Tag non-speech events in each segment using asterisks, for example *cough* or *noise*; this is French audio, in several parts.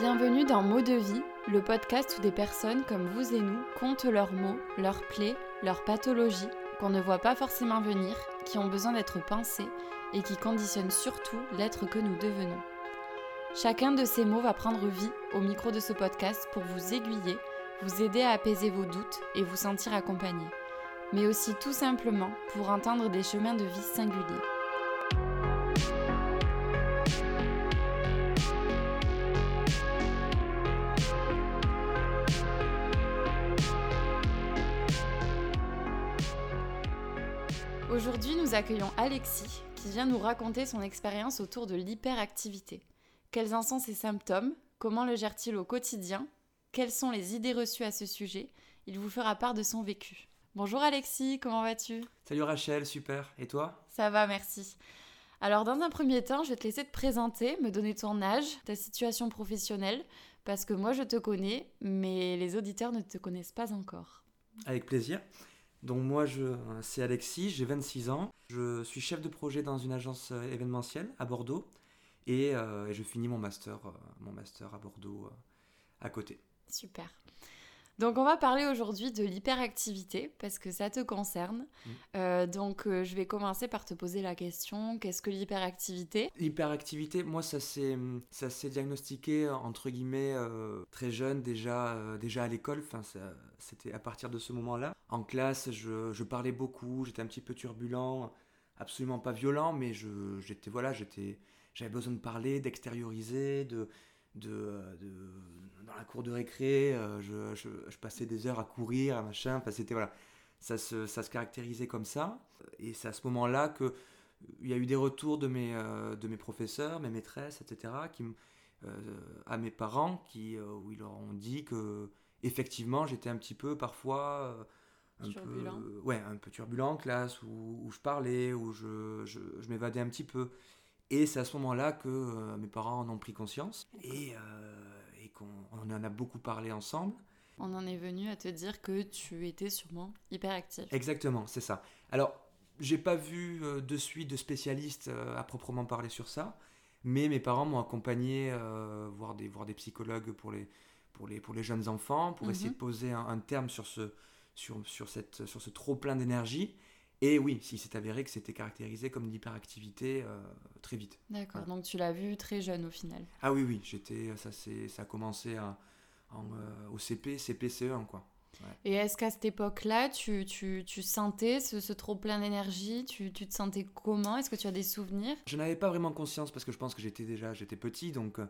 Bienvenue dans Mots de vie, le podcast où des personnes comme vous et nous comptent leurs mots, leurs plaies, leurs pathologies, qu'on ne voit pas forcément venir, qui ont besoin d'être pensés et qui conditionnent surtout l'être que nous devenons. Chacun de ces mots va prendre vie au micro de ce podcast pour vous aiguiller, vous aider à apaiser vos doutes et vous sentir accompagné, mais aussi tout simplement pour entendre des chemins de vie singuliers. Aujourd'hui, nous accueillons Alexis qui vient nous raconter son expérience autour de l'hyperactivité. Quels en sont ses symptômes? Comment le gère-t-il au quotidien? Quelles sont les idées reçues à ce sujet? Il vous fera part de son vécu. Bonjour Alexis, comment vas-tu? Salut Rachel, super. Et toi? Ça va, merci. Alors dans un premier temps, je vais te laisser te présenter, me donner ton âge, ta situation professionnelle, parce que moi je te connais, mais les auditeurs ne te connaissent pas encore. Avec plaisir. Donc moi, je, c'est Alexis, j'ai 26 ans. Je suis chef de projet dans une agence euh, événementielle à Bordeaux et, euh, et je finis mon master, euh, mon master à Bordeaux à côté. Super. Donc on va parler aujourd'hui de l'hyperactivité parce que ça te concerne. Mm. Euh, donc euh, je vais commencer par te poser la question, qu'est-ce que l'hyperactivité? L'hyperactivité, moi, ça s'est, ça s'est diagnostiqué entre guillemets euh, très jeune, déjà, déjà à l'école. Enfin, c'était à partir de ce moment-là. En classe, je, je parlais beaucoup, j'étais un petit peu turbulent, absolument pas violent, mais je, j'étais voilà, j'étais, j'avais besoin de parler, d'extérioriser, de, de, de- dans la cour de récré, euh, je, je, je passais des heures à courir, à machin. Enfin, c'était voilà, ça se, ça se caractérisait comme ça. Et c'est à ce moment-là que il y a eu des retours de mes, euh, de mes professeurs, mes maîtresses, etc., qui, euh, à mes parents, qui, euh, où ils leur ont dit que effectivement j'étais un petit peu parfois euh, un Turbulent. peu, ouais, un peu turbulent en classe, où, où je parlais, où je, je, je m'évadais un petit peu. Et c'est à ce moment-là que euh, mes parents en ont pris conscience et, euh, et qu'on on en a beaucoup parlé ensemble. On en est venu à te dire que tu étais sûrement hyperactif. Exactement, c'est ça. Alors, j'ai pas vu euh, de suite de spécialistes euh, à proprement parler sur ça, mais mes parents m'ont accompagné voir, des, voir des psychologues pour les, pour les, pour les jeunes enfants, pour Mhm. essayer de poser un, un terme sur ce, sur, sur cette, sur ce trop plein d'énergie. Et oui, si c'est avéré que c'était caractérisé comme de l'hyperactivité euh, très vite. D'accord, donc tu l'as vu très jeune au final. Ah oui, oui, j'étais, ça, c'est, ça a commencé à- en, euh, au CP, CP, CE1, quoi. Et est-ce qu'à cette époque-là, tu, tu, tu sentais ce, ce trop plein d'énergie? Tu, tu te sentais comment? Est-ce que tu as des souvenirs? Je n'avais pas vraiment conscience parce que je pense que j'étais déjà j'étais petit donc euh,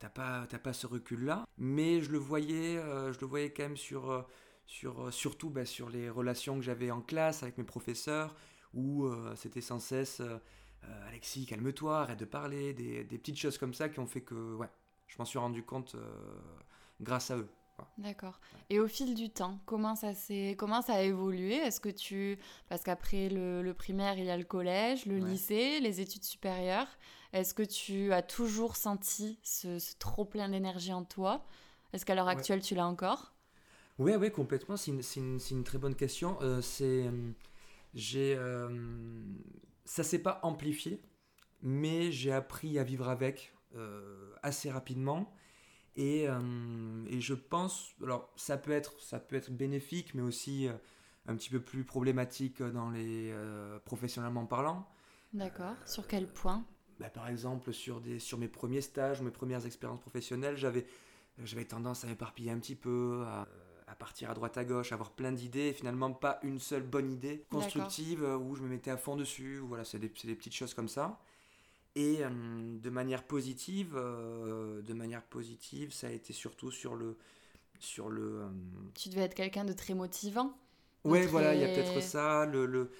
t'as pas t'as pas ce recul là mais je le voyais euh, je le voyais quand même sur sur euh, surtout bah, sur les relations que j'avais en classe avec mes professeurs où euh, c'était sans cesse euh, Alexis calme-toi arrête de parler des, des petites choses comme ça qui ont fait que ouais je m'en suis rendu compte euh, grâce à eux D'accord. Et au fil du temps, comment ça s'est, comment ça a évolué? Est-ce que tu, parce qu'après le, le primaire, il y a le collège, le Ouais. lycée, les études supérieures. Est-ce que tu as toujours senti ce, ce trop plein d'énergie en toi? Est-ce qu'à l'heure Ouais. actuelle, tu l'as encore? Oui, oui, complètement. C'est une, une- une très bonne question. Euh, c'est, euh, j'ai, euh, ça s'est pas amplifié, mais j'ai appris à vivre avec euh, assez rapidement. Et, et je pense, alors ça peut être, ça peut être bénéfique, mais aussi un petit peu plus problématique dans les professionnellement parlant. D'accord. Sur quel point? Bah, par exemple, sur, des, sur mes premiers stages, mes premières expériences professionnelles, j'avais, j'avais tendance à m'éparpiller un petit peu, à partir à droite à gauche, avoir plein d'idées, et finalement pas une seule bonne idée constructive euh, où je me mettais à fond dessus. Voilà, c'est des, des petites choses comme ça. Et euh, de manière positive, euh, de manière positive, ça a été surtout sur le, sur le. euh, Tu devais être quelqu'un de très motivant. Ouais, Très- voilà, il y a peut-être ça, le, le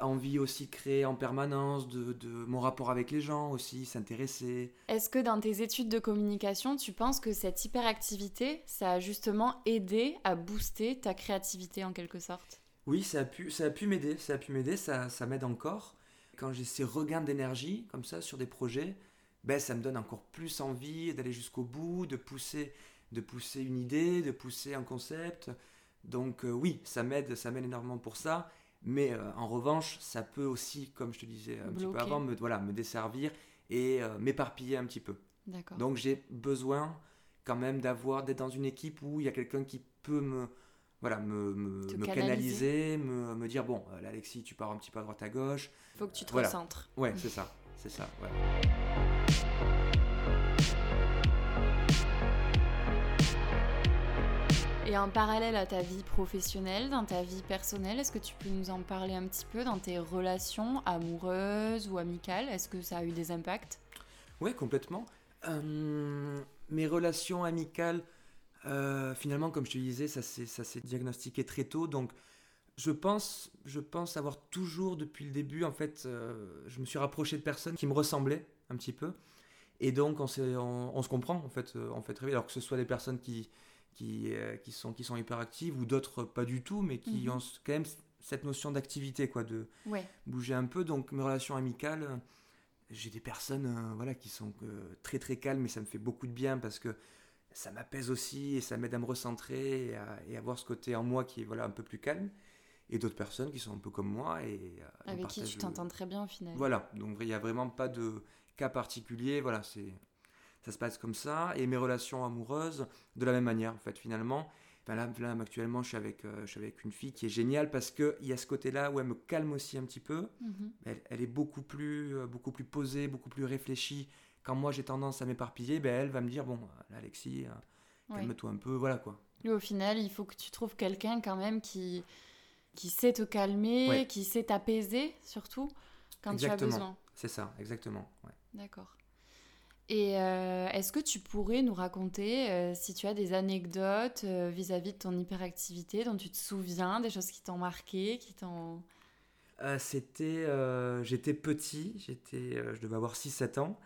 envie aussi de créer en permanence, de, de mon rapport avec les gens aussi, s'intéresser. Est-ce que dans tes études de communication, tu penses que cette hyperactivité, ça a justement aidé à booster ta créativité en quelque sorte? Oui, ça a pu, ça a pu m'aider, ça a pu m'aider, ça, ça m'aide encore. Quand j'ai ces regains d'énergie comme ça sur des projets, ben ça me donne encore plus envie d'aller jusqu'au bout, de pousser, de pousser une idée, de pousser un concept. Donc euh, oui, ça m'aide, ça m'aide énormément pour ça. Mais euh, en revanche, ça peut aussi, comme je te disais un petit peu avant, me, voilà, me desservir et euh, m'éparpiller un petit peu. Donc j'ai besoin quand même d'avoir d'être dans une équipe où il y a quelqu'un qui peut me voilà me, me, Te me canaliser. me, me dire bon là, Alexis tu pars un petit peu à droite à gauche Faut que tu te Voilà. recentres. ouais c'est ça c'est ça voilà. Et en parallèle à ta vie professionnelle, dans ta vie personnelle, est-ce que tu peux nous en parler un petit peu dans tes relations amoureuses ou amicales? Est-ce que ça a eu des impacts? Ouais, complètement. Euh, mes relations amicales, euh, finalement, comme je te disais, ça s'est diagnostiqué très tôt. Donc, je pense, je pense avoir toujours, depuis le début, en fait, euh, je me suis rapproché de personnes qui me ressemblaient un petit peu. Et donc, on, se comprend, en fait, en fait. Alors que ce soit des personnes qui, qui, euh, qui, sont, qui sont hyper actives ou d'autres pas du tout, mais qui Mhm. ont quand même cette notion d'activité, quoi, de, Ouais. bouger un peu. Donc mes relations amicales, j'ai des personnes euh, voilà, qui sont euh, très très calmes et ça me fait beaucoup de bien parce que ça m'apaise aussi et ça m'aide à me recentrer et à, et à voir ce côté en moi qui est voilà, un peu plus calme. Et d'autres personnes qui sont un peu comme moi et Avec qui tu le- t'entends très bien au final. Voilà, donc il n'y a vraiment pas de cas particulier. Voilà, c'est ça se passe comme ça. Et mes relations amoureuses, de la même manière en fait finalement. Enfin, là, là, actuellement, je suis, avec, euh, je suis avec une fille qui est géniale parce qu'il y a ce côté-là où elle me calme aussi un petit peu. Mhm. Elle, elle est beaucoup plus, euh, beaucoup plus posée, beaucoup plus réfléchie. Quand moi j'ai tendance à m'éparpiller, ben elle va me dire bon, là, Alexis, euh, Ouais. calme-toi un peu, voilà quoi. Et au final, il faut que tu trouves quelqu'un quand même qui, qui sait te calmer, Ouais. qui sait t'apaiser surtout quand tu as besoin. C'est ça, exactement. ouais. D'accord. Et euh, est-ce que tu pourrais nous raconter euh, si tu as des anecdotes euh, vis-à-vis de ton hyperactivité dont tu te souviens, des choses qui t'ont marqué, qui t'ont... C'était, j'étais petit, j'étais, je devais avoir 6-7 ans.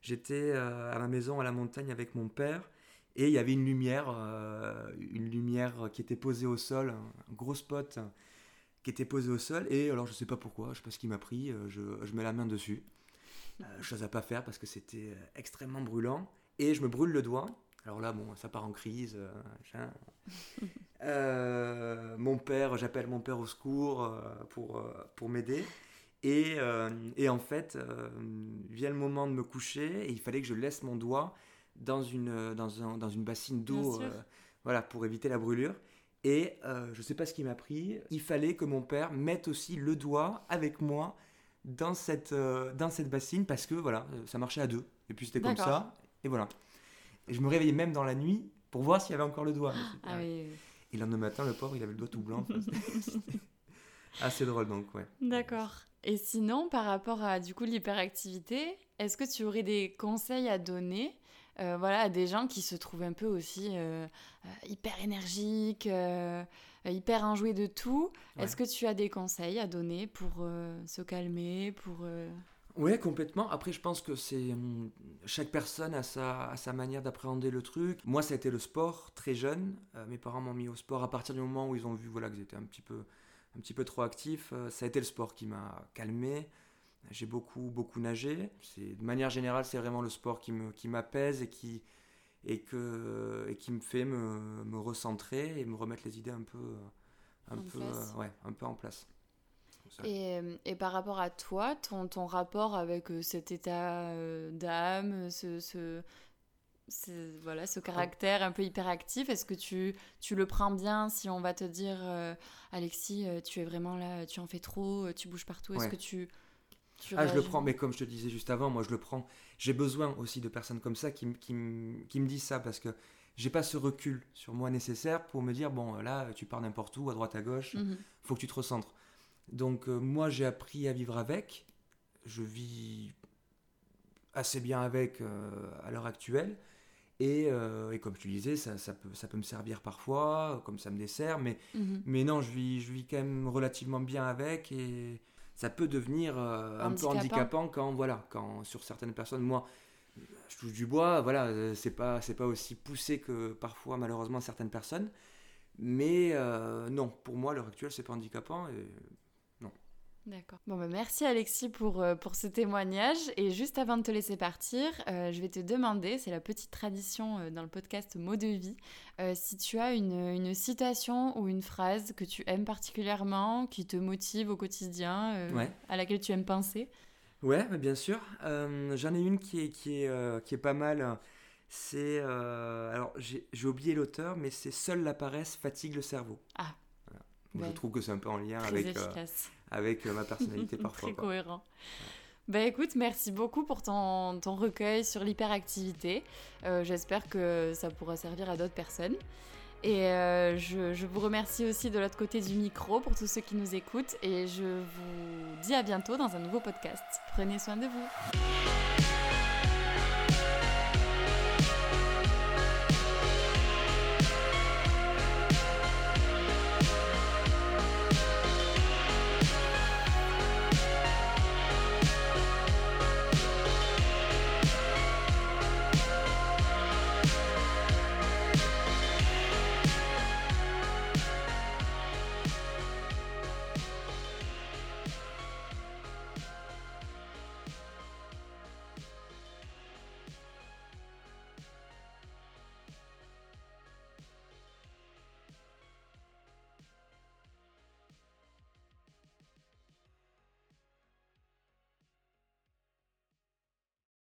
J'étais à ma maison à la montagne avec mon père et il y avait une lumière, une lumière qui était posée au sol, un gros spot hein, qui était posé au sol et alors je sais pas pourquoi, je sais pas ce qui m'a pris, je, je mets la main dessus. Euh, chose à pas faire parce que c'était euh, extrêmement brûlant et je me brûle le doigt. Alors là, bon, ça part en crise. euh, *laughs* mon père, j'appelle mon père au secours pour, pour m'aider. Et, et en fait, vient le moment de me coucher et il fallait que je laisse mon doigt dans une, dans un- dans une bassine d'eau voilà, pour éviter la brûlure. Et euh, je sais pas ce qui m'a pris. Il fallait que mon père mette aussi le doigt avec moi dans cette, euh, dans cette bassine parce que voilà, euh, ça marchait à deux. Et puis c'était comme ça. Et voilà. Et je me réveillais même dans la nuit pour voir s'il y avait encore le doigt. Ah oui, oui. Et le lendemain matin, le pauvre, il avait le doigt tout blanc. *laughs* Assez drôle donc, ouais. D'accord. Et sinon, par rapport à du coup l'hyperactivité, est-ce que tu aurais des conseils à donner euh, voilà, des gens qui se trouvent un peu aussi euh, euh, hyper énergiques, euh, hyper enjoués de tout Ouais. Est-ce que tu as des conseils à donner pour se calmer, pour... Ouais, complètement. Après, je pense que c'est hum, chaque personne a sa, a sa manière d'appréhender le truc. Moi, ça a été le sport très jeune. Mes parents m'ont mis au sport à partir du moment où ils ont vu voilà que j'étais un petit peu un petit peu trop actif. Ça a été le sport qui m'a calmé. J'ai beaucoup beaucoup nagé. C'est de manière générale, c'est vraiment le sport qui me qui m'apaise et qui et que et qui me fait me, me recentrer et me remettre les idées un peu un En peu place. euh, ouais un peu en place. Et, euh, et par rapport à toi, ton, ton rapport avec euh, cet état euh, d'âme, ce, ce, ce- voilà, ce caractère un peu hyperactif, est-ce que tu, tu le prends bien si on va te dire euh, Alexis, tu es vraiment là, tu en fais trop, tu bouges partout, est-ce Ouais. que tu... tu Ah, je le prends, mais comme je te disais juste avant, moi je le prends. J'ai besoin aussi de personnes comme ça qui, qui, qui me disent ça parce que j'ai pas ce recul sur moi nécessaire pour me dire bon là tu pars n'importe où, à droite à gauche, Mhm. faut que tu te recentres. Donc euh, moi j'ai appris à vivre avec. Je vis assez bien avec euh, à l'heure actuelle. Et, euh, et comme te disais, ça, ça, peut, ça peut me servir parfois, comme ça me dessert, mais Mhm. mais non, je vis, je vis quand même relativement bien avec et ça peut devenir euh, un peu Handicapant. handicapant quand, voilà, quand sur certaines personnes, moi, je touche du bois, voilà, euh, c'est pas, c'est pas aussi poussé que parfois, malheureusement, certaines personnes. Mais euh, non, pour moi, à l'heure actuelle, c'est pas handicapant. Et... D'accord. Bon, bah, merci Alexis pour, euh, pour ce témoignage. Et juste avant de te laisser partir, euh, je vais te demander, c'est la petite tradition euh, dans le podcast Mots de vie, si tu as une, une citation ou une phrase que tu aimes particulièrement, qui te motive au quotidien, Ouais. à laquelle tu aimes penser? Ouais, bien sûr. J'en ai une qui est, qui est, qui est pas mal. C'est. alors, j'ai j'ai oublié l'auteur, mais c'est Seule la paresse fatigue le cerveau. Ah. Ouais. Je trouve que c'est un peu en lien Très avec, euh, avec euh, ma *laughs* personnalité parfois. Très quoi. cohérent. Bah écoute, merci beaucoup pour ton, ton recueil sur l'hyperactivité. Euh, J'espère que ça pourra servir à d'autres personnes. Et euh, je, je vous remercie aussi de l'autre côté du micro pour tous ceux qui nous écoutent. Et je vous dis à bientôt dans un nouveau podcast. Prenez soin de vous.